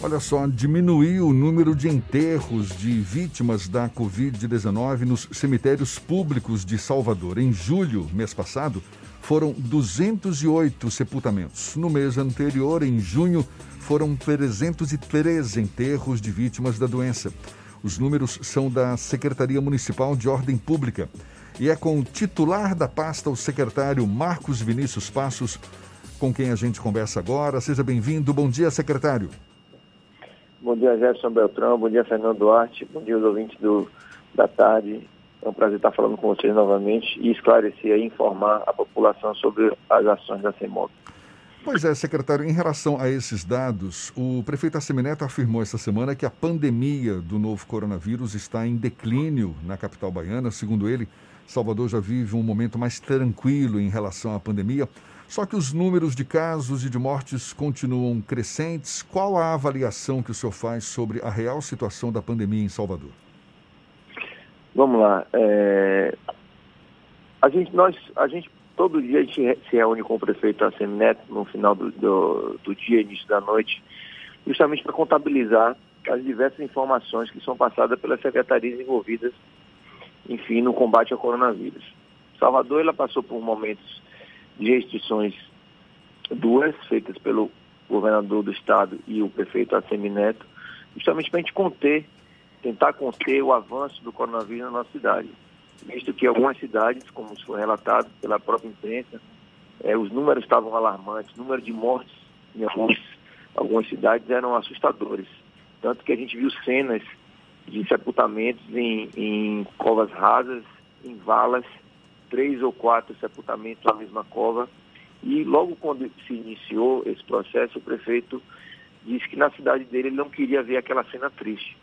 Olha só, diminuiu o número de enterros de vítimas da Covid-19 nos cemitérios públicos de Salvador. Em julho, mês passado, foram 208 sepultamentos. No mês anterior, em junho, foram 313 enterros de vítimas da doença. Os números são da Secretaria Municipal de Ordem Pública. E é com o titular da pasta, o secretário Marcos Vinícius Passos, com quem a gente conversa agora. Seja bem-vindo. Bom dia, secretário. Bom dia, Jefferson Beltrão. Bom dia, Fernando Duarte. Bom dia, os ouvintes do, da tarde. É um prazer estar falando com vocês novamente e esclarecer e informar a população sobre as ações da CEMOB. Pois é, secretário, em relação a esses dados, o prefeito Assemineto afirmou esta semana que a pandemia do novo coronavírus está em declínio na capital baiana. Segundo ele, Salvador já vive um momento mais tranquilo em relação à pandemia. Só que os números de casos e de mortes continuam crescentes. Qual a avaliação que o senhor faz sobre a real situação da pandemia em Salvador? Vamos lá. É... A gente, nós, a gente, todo dia a gente se reúne com o prefeito Assem Neto no final do, do, do dia, início da noite, justamente para contabilizar as diversas informações que são passadas pelas secretarias envolvidas, enfim, no combate ao coronavírus. Salvador, ela passou por momentos de restrições duas, feitas pelo governador do estado e o prefeito Assemineto, justamente para a gente conter, tentar conter o avanço do coronavírus na nossa cidade. Visto que algumas cidades, como foi relatado pela própria imprensa, eh, os números estavam alarmantes, o número de mortes em alguns, algumas cidades eram assustadores. Tanto que a gente viu cenas de sepultamentos em, em covas rasas, em valas, três ou quatro sepultamentos na mesma cova. E logo quando se iniciou esse processo, o prefeito disse que na cidade dele ele não queria ver aquela cena triste.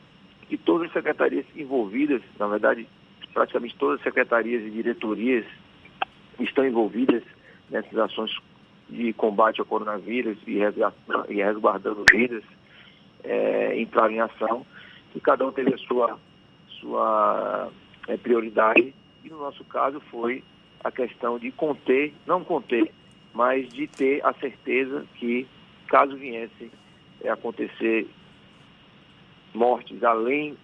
E todas as secretarias envolvidas, na verdade, praticamente todas as secretarias e diretorias estão envolvidas nessas ações de combate ao coronavírus e, resguardando vidas, é, entraram em ação. E cada um teve a sua, sua é, prioridade e no nosso caso foi a questão de conter, não conter, mas de ter a certeza que caso viesse a acontecer mortes além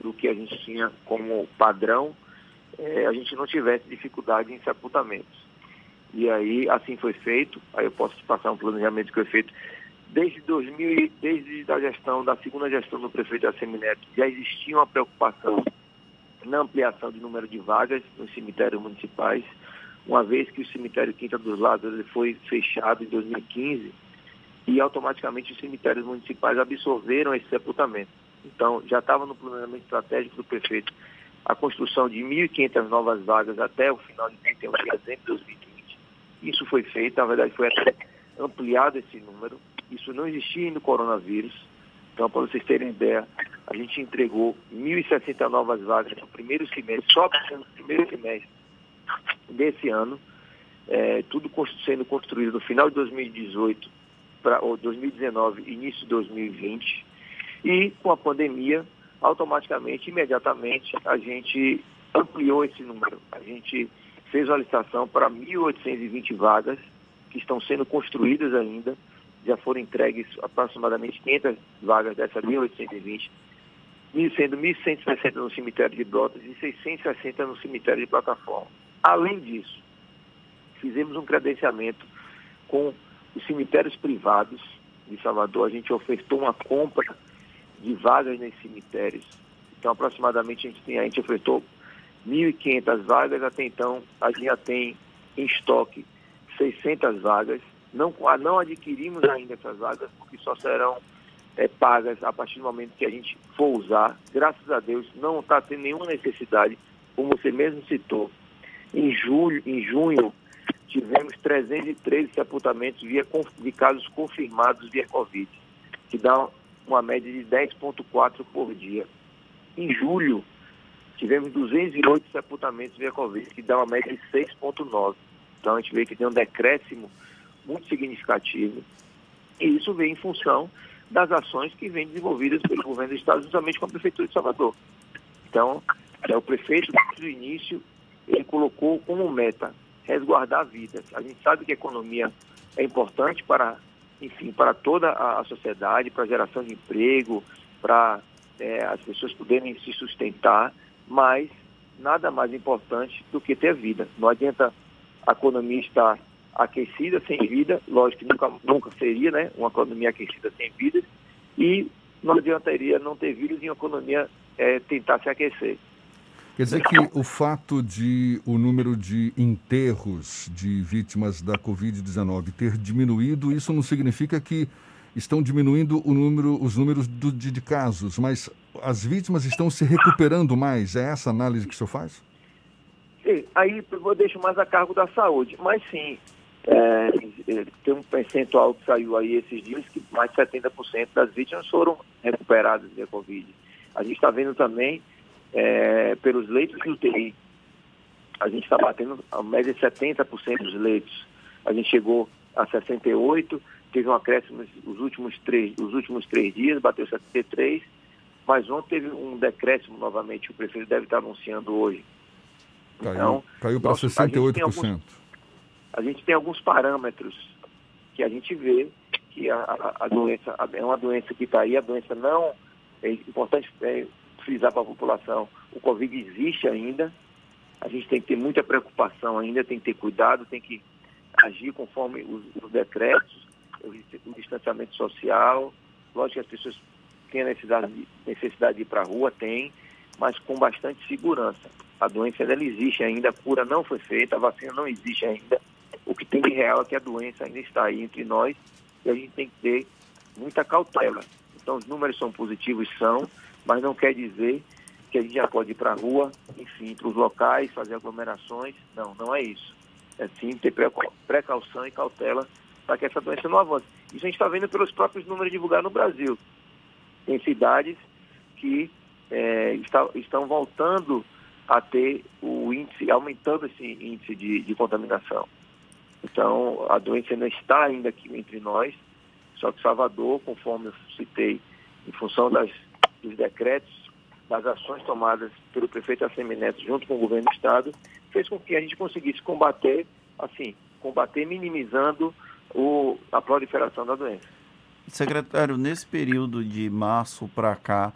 do que a gente tinha como padrão, é, a gente não tivesse dificuldade em sepultamentos. E aí, assim foi feito, aí eu posso te passar um planejamento que foi feito desde 2000, desde a gestão, da segunda gestão do prefeito Assemineto, já existia uma preocupação na ampliação de número de vagas nos cemitérios municipais, uma vez que o cemitério Quinta dos Lados foi fechado em 2015 e automaticamente os cemitérios municipais absorveram esse sepultamento. Então, já estava no planejamento estratégico do prefeito a construção de 1.500 novas vagas até o final de 31 de dezembro de 2020. Isso foi feito, na verdade foi até ampliado esse número. Isso não existia no coronavírus. Então, para vocês terem ideia, a gente entregou 1.060 novas vagas no primeiro semestre, só no primeiro semestre desse ano, é, tudo sendo construído no final de 2018 para 2019, início de 2020. E com a pandemia, automaticamente, imediatamente, a gente ampliou esse número. A gente fez uma licitação para 1.820 vagas que estão sendo construídas ainda. Já foram entregues aproximadamente 500 vagas dessa 1.820 sendo 1.160 no cemitério de Brotas e 660 no cemitério de Plataforma. Além disso, fizemos um credenciamento com os cemitérios privados de Salvador. A gente ofertou uma compra de vagas nesses cemitérios. Então, aproximadamente, a gente, tem, a gente ofertou 1.500 vagas. Até então, a gente já tem em estoque 600 vagas. Não, não adquirimos ainda essas vagas, porque só serão é, pagas a partir do momento que a gente for usar. Graças a Deus não está tendo nenhuma necessidade, como você mesmo citou. Em julho, em junho, tivemos 313 sepultamentos via, de casos confirmados via Covid, que dá uma média de 10,4 por dia. Em julho, tivemos 208 sepultamentos via Covid, que dá uma média de 6,9. Então a gente vê que tem um decréscimo muito significativo. E isso vem em função das ações que vêm desenvolvidas pelo governo do Estado, justamente com a Prefeitura de Salvador. Então, é, o prefeito, desde o início, ele colocou como meta resguardar vidas. A gente sabe que a economia é importante para enfim, para toda a sociedade, para a geração de emprego, para é, as pessoas poderem se sustentar, mas nada mais importante do que ter vida. Não adianta a economia estar aquecida sem vida, lógico que nunca, nunca seria né, uma economia aquecida sem vida, e não adiantaria não ter vírus e uma economia é, tentar se aquecer. Quer dizer que o fato de o número de enterros de vítimas da Covid-19 ter diminuído, isso não significa que estão diminuindo o número, os números do, de, de, casos, mas as vítimas estão se recuperando mais. É essa análise que o senhor faz? Sim, aí eu deixo mais a cargo da saúde. Mas sim, é, é tem um percentual que saiu aí esses dias que mais de 70% das vítimas foram recuperadas da Covid. A gente está vendo também é, pelos leitos de UTI. A gente está batendo a média de 70% dos leitos. A gente chegou a 68%, teve um acréscimo nos últimos três, os últimos três dias, bateu 73, mas ontem teve um decréscimo novamente, o prefeito deve estar anunciando hoje. Caiu, então, caiu para 68%. A gente, alguns, a gente tem alguns parâmetros que a gente vê que a, a, a doença é uma doença que está aí, a doença não, é importante é, frisar para a população, o Covid existe ainda, a gente tem que ter muita preocupação ainda, tem que ter cuidado, tem que agir conforme os, os decretos, o distanciamento social. Lógico que as pessoas têm a necessidade de, necessidade de ir para a rua, tem, mas com bastante segurança. A doença ela existe ainda, a cura não foi feita, a vacina não existe ainda. O que tem de real é que a doença ainda está aí entre nós e a gente tem que ter muita cautela. Então, os números são positivos, são, mas não quer dizer que a gente já pode ir para a rua, enfim, para os locais, fazer aglomerações. Não, não é isso. É sim ter precaução e cautela para que essa doença não avance. Isso a gente está vendo pelos próprios números divulgados no Brasil. Tem cidades que é, está, estão voltando a ter o índice, aumentando esse índice de, de, contaminação. Então, a doença ainda está ainda aqui entre nós, só que Salvador, conforme eu citei, em função das, dos decretos, das ações tomadas pelo prefeito Assemineto junto com o governo do Estado, fez com que a gente conseguisse combater, assim, combater minimizando o, a proliferação da doença. Secretário, nesse período de março para cá,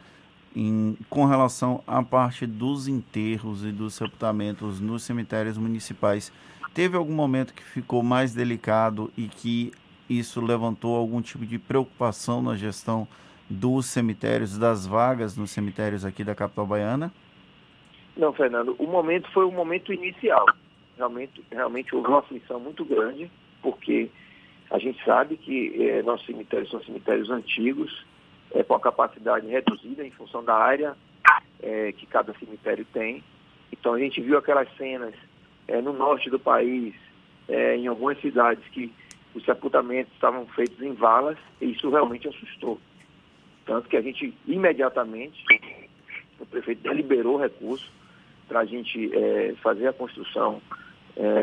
em, com relação à parte dos enterros e dos sepultamentos nos cemitérios municipais, teve algum momento que ficou mais delicado e que isso levantou algum tipo de preocupação na gestão dos cemitérios, das vagas nos cemitérios aqui da capital baiana? Não, Fernando, o momento foi o momento inicial. Realmente, realmente houve uma aflição muito grande, porque a gente sabe que é, nossos cemitérios são cemitérios antigos, é, com a capacidade reduzida em função da área é, que cada cemitério tem. Então a gente viu aquelas cenas é, no norte do país, é, em algumas cidades, que os sepultamentos estavam feitos em valas, e isso realmente assustou. Tanto que a gente imediatamente, o prefeito deliberou recurso para a gente é, fazer a construção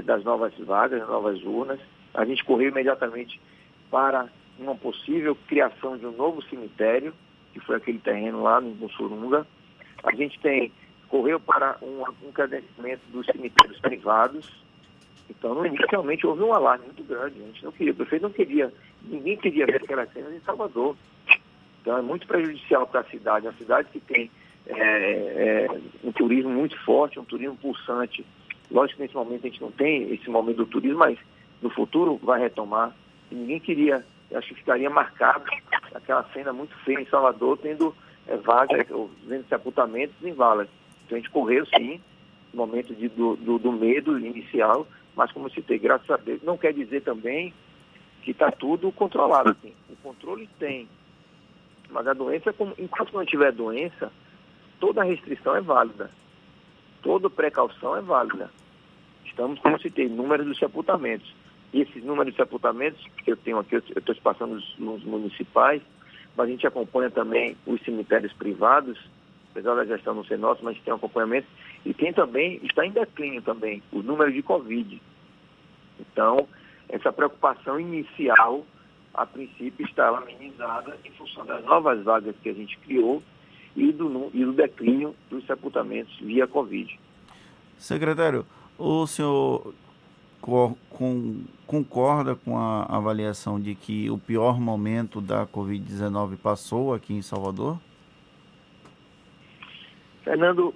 das novas vagas, das novas urnas, a gente correu imediatamente para uma possível criação de um novo cemitério, que foi aquele terreno lá no Mussurunga. A gente tem correu para um, um dos cemitérios privados. Então, realmente houve um alarme muito grande. A gente não queria, o prefeito não queria, ninguém queria ver aquelas cenas em Salvador. Então, é muito prejudicial para a cidade. Uma cidade que tem é, é, um turismo muito forte, um turismo pulsante. Lógico que nesse momento a gente não tem esse momento do turismo, mas no futuro vai retomar. E ninguém queria, acho que ficaria marcado aquela cena muito feia em Salvador, tendo é, vagas, vendo sepultamentos em valas. Então a gente correu sim, no momento de, do, do, do medo inicial, mas como citei, graças a Deus, não quer dizer também que está tudo controlado. Assim. O controle tem. Mas a doença, enquanto não tiver doença, toda restrição é válida. Toda precaução é válida. Estamos, como citei, número dos sepultamentos. E esses números de sepultamentos que eu tenho aqui, eu estou passando nos, nos municipais, mas a gente acompanha também os cemitérios privados, apesar da gestão não ser nossa, mas tem um acompanhamento, e tem também, está em declínio também, o número de Covid. Então, essa preocupação inicial, a princípio, está amenizada em função das novas vagas que a gente criou e do, e do declínio dos sepultamentos via Covid. Secretário, o senhor concorda com a avaliação de que o pior momento da Covid-19 passou aqui em Salvador? Fernando,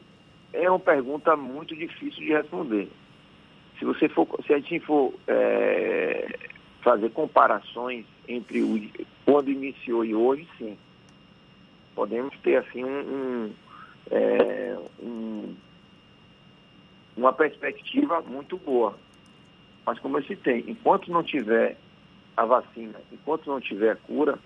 é uma pergunta muito difícil de responder. Se você for, se a gente for é, fazer comparações entre o, quando iniciou e hoje, sim, podemos ter assim um, um, é, um, uma perspectiva muito boa. Mas como eu citei, enquanto não tiver a vacina, enquanto não tiver a cura,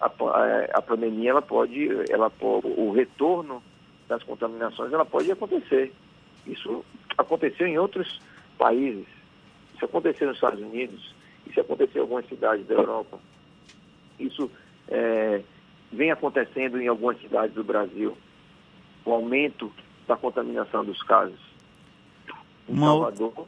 a, a, pandemia ela pode, ela o retorno das contaminações ela pode acontecer. Isso aconteceu em outros países. Isso aconteceu nos Estados Unidos, isso aconteceu em algumas cidades da Europa. Isso é, vem acontecendo em algumas cidades do Brasil. O aumento da contaminação dos casos. Em Salvador,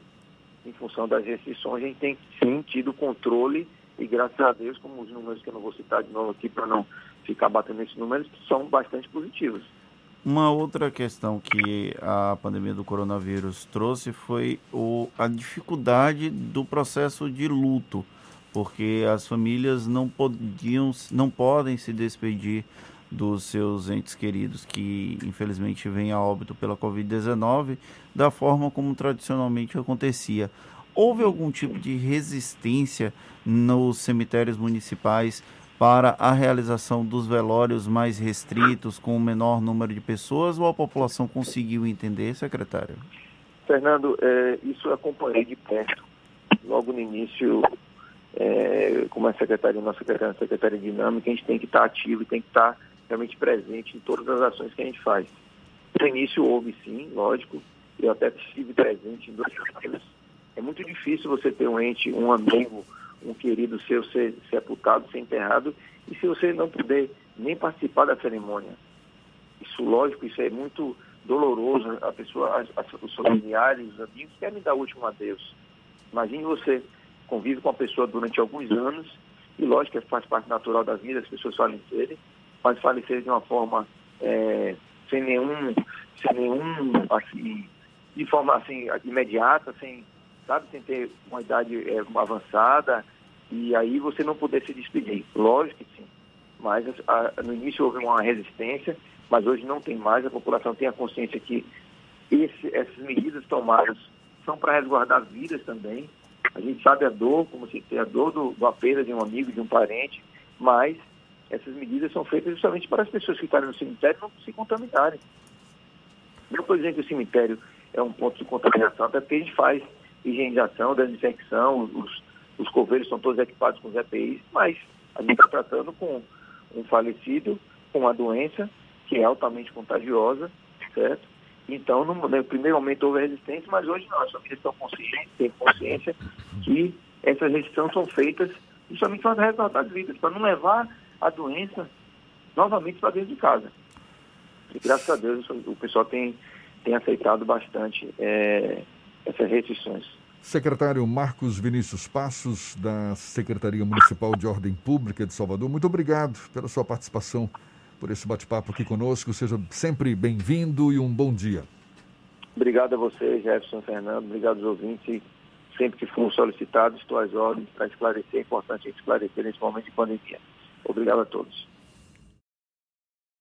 em função das restrições, a gente tem sim tido controle e graças a Deus, como os números que eu não vou citar de novo aqui para não ficar batendo esses números, são bastante positivos. Uma outra questão que a pandemia do coronavírus trouxe foi o, a dificuldade do processo de luto, porque as famílias não podiam, não podem se despedir dos seus entes queridos que infelizmente vêm a óbito pela Covid-19 da forma como tradicionalmente acontecia. Houve algum tipo de resistência nos cemitérios municipais para a realização dos velórios mais restritos, com o menor número de pessoas, ou a população conseguiu entender, secretário? Fernando, é, isso eu acompanhei de perto. Logo no início, é, como a secretária, nossa secretária, secretária dinâmica, a gente tem que estar ativo e tem que estar realmente presente em todas as ações que a gente faz. No início houve sim, lógico, eu até estive presente em dois casos. É muito difícil você ter um ente, um amigo, um querido seu ser sepultado, ser enterrado, e se você não puder nem participar da cerimônia. Isso, lógico, isso é muito doloroso. A pessoa, as, os familiares, os amigos querem dar o último adeus. Imagine você convive com a pessoa durante alguns anos, e lógico que faz parte natural da vida, as pessoas falecerem, mas falecerem de uma forma é, sem nenhum, sem nenhum, assim, de forma assim, imediata, sem sabe? Sem ter uma idade é, avançada e aí você não poder se despedir. Lógico que sim, mas a, no início houve uma resistência, mas hoje não tem mais, a população tem a consciência que esse, essas medidas tomadas são para resguardar vidas também. A gente sabe a dor, como se tem a dor do, da perda de um amigo, de um parente, mas essas medidas são feitas justamente para as pessoas que estarem no cemitério não se contaminarem. Não estou dizendo que o cemitério é um ponto de contaminação, até porque a gente faz higienização, desinfecção, os, os coveiros são todos equipados com os EPIs, mas a gente está tratando com um falecido, com uma doença que é altamente contagiosa, certo? Então, no, no primeiro momento houve resistência, mas hoje não, as famílias estão conscientes, têm consciência que essas restrições são feitas justamente para resguardar as vidas, para não levar a doença novamente para dentro de casa. E graças a Deus o pessoal tem, tem aceitado bastante é, essas restrições. Secretário Marcos Vinícius Passos, da Secretaria Municipal de Ordem Pública de Salvador, muito obrigado pela sua participação, por esse bate-papo aqui conosco. Seja sempre bem-vindo e um bom dia. Obrigado a você, Jefferson Fernando, obrigado aos ouvintes. Sempre que for solicitado, estou às ordens para esclarecer. É importante esclarecer nesse momento de pandemia. Obrigado a todos.